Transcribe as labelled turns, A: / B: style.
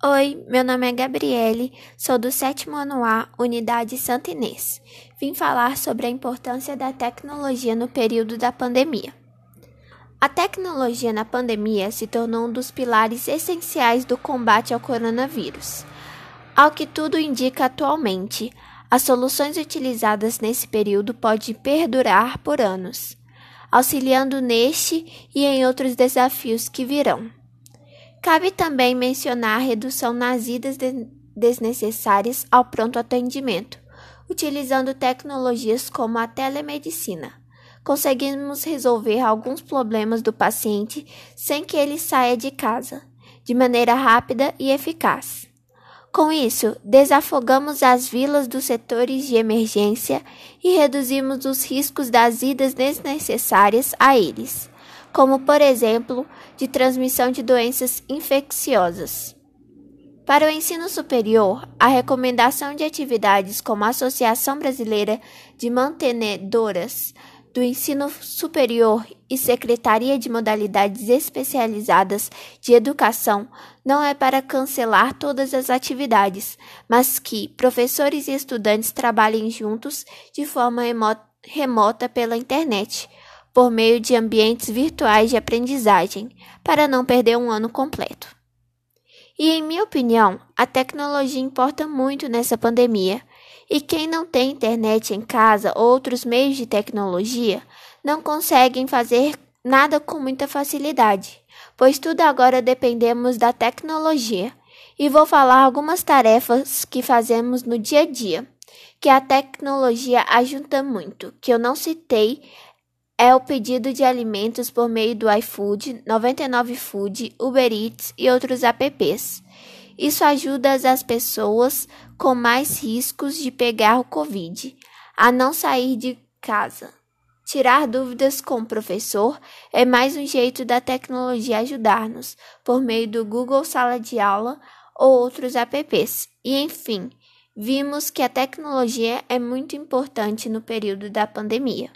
A: Oi, meu nome é Gabriele, sou do sétimo ano A, Unidade Santa Inês. Vim falar sobre a importância da tecnologia no período da pandemia. A tecnologia na pandemia se tornou um dos pilares essenciais do combate ao coronavírus. Ao que tudo indica atualmente, as soluções utilizadas nesse período podem perdurar por anos, auxiliando neste e em outros desafios que virão. Cabe também mencionar a redução nas idas desnecessárias ao pronto atendimento, utilizando tecnologias como a telemedicina. Conseguimos resolver alguns problemas do paciente sem que ele saia de casa, de maneira rápida e eficaz. Com isso, desafogamos as vilas dos setores de emergência e reduzimos os riscos das idas desnecessárias a eles como por exemplo de transmissão de doenças infecciosas. Para o ensino superior, a recomendação de atividades como a Associação Brasileira de Mantenedoras do Ensino Superior e Secretaria de Modalidades Especializadas de Educação não é para cancelar todas as atividades, mas que professores e estudantes trabalhem juntos de forma remota pela internet por meio de ambientes virtuais de aprendizagem, para não perder um ano completo. E, em minha opinião, a tecnologia importa muito nessa pandemia, e quem não tem internet em casa ou outros meios de tecnologia não conseguem fazer nada com muita facilidade, pois tudo agora dependemos da tecnologia. E vou falar algumas tarefas que fazemos no dia a dia, que a tecnologia ajuda muito, que eu não citei é o pedido de alimentos por meio do iFood, 99 Food, Uber Eats e outros apps. Isso ajuda as pessoas com mais riscos de pegar o Covid a não sair de casa. Tirar dúvidas com o professor é mais um jeito da tecnologia ajudar-nos, por meio do Google Sala de Aula ou outros apps. E enfim, vimos que a tecnologia é muito importante no período da pandemia.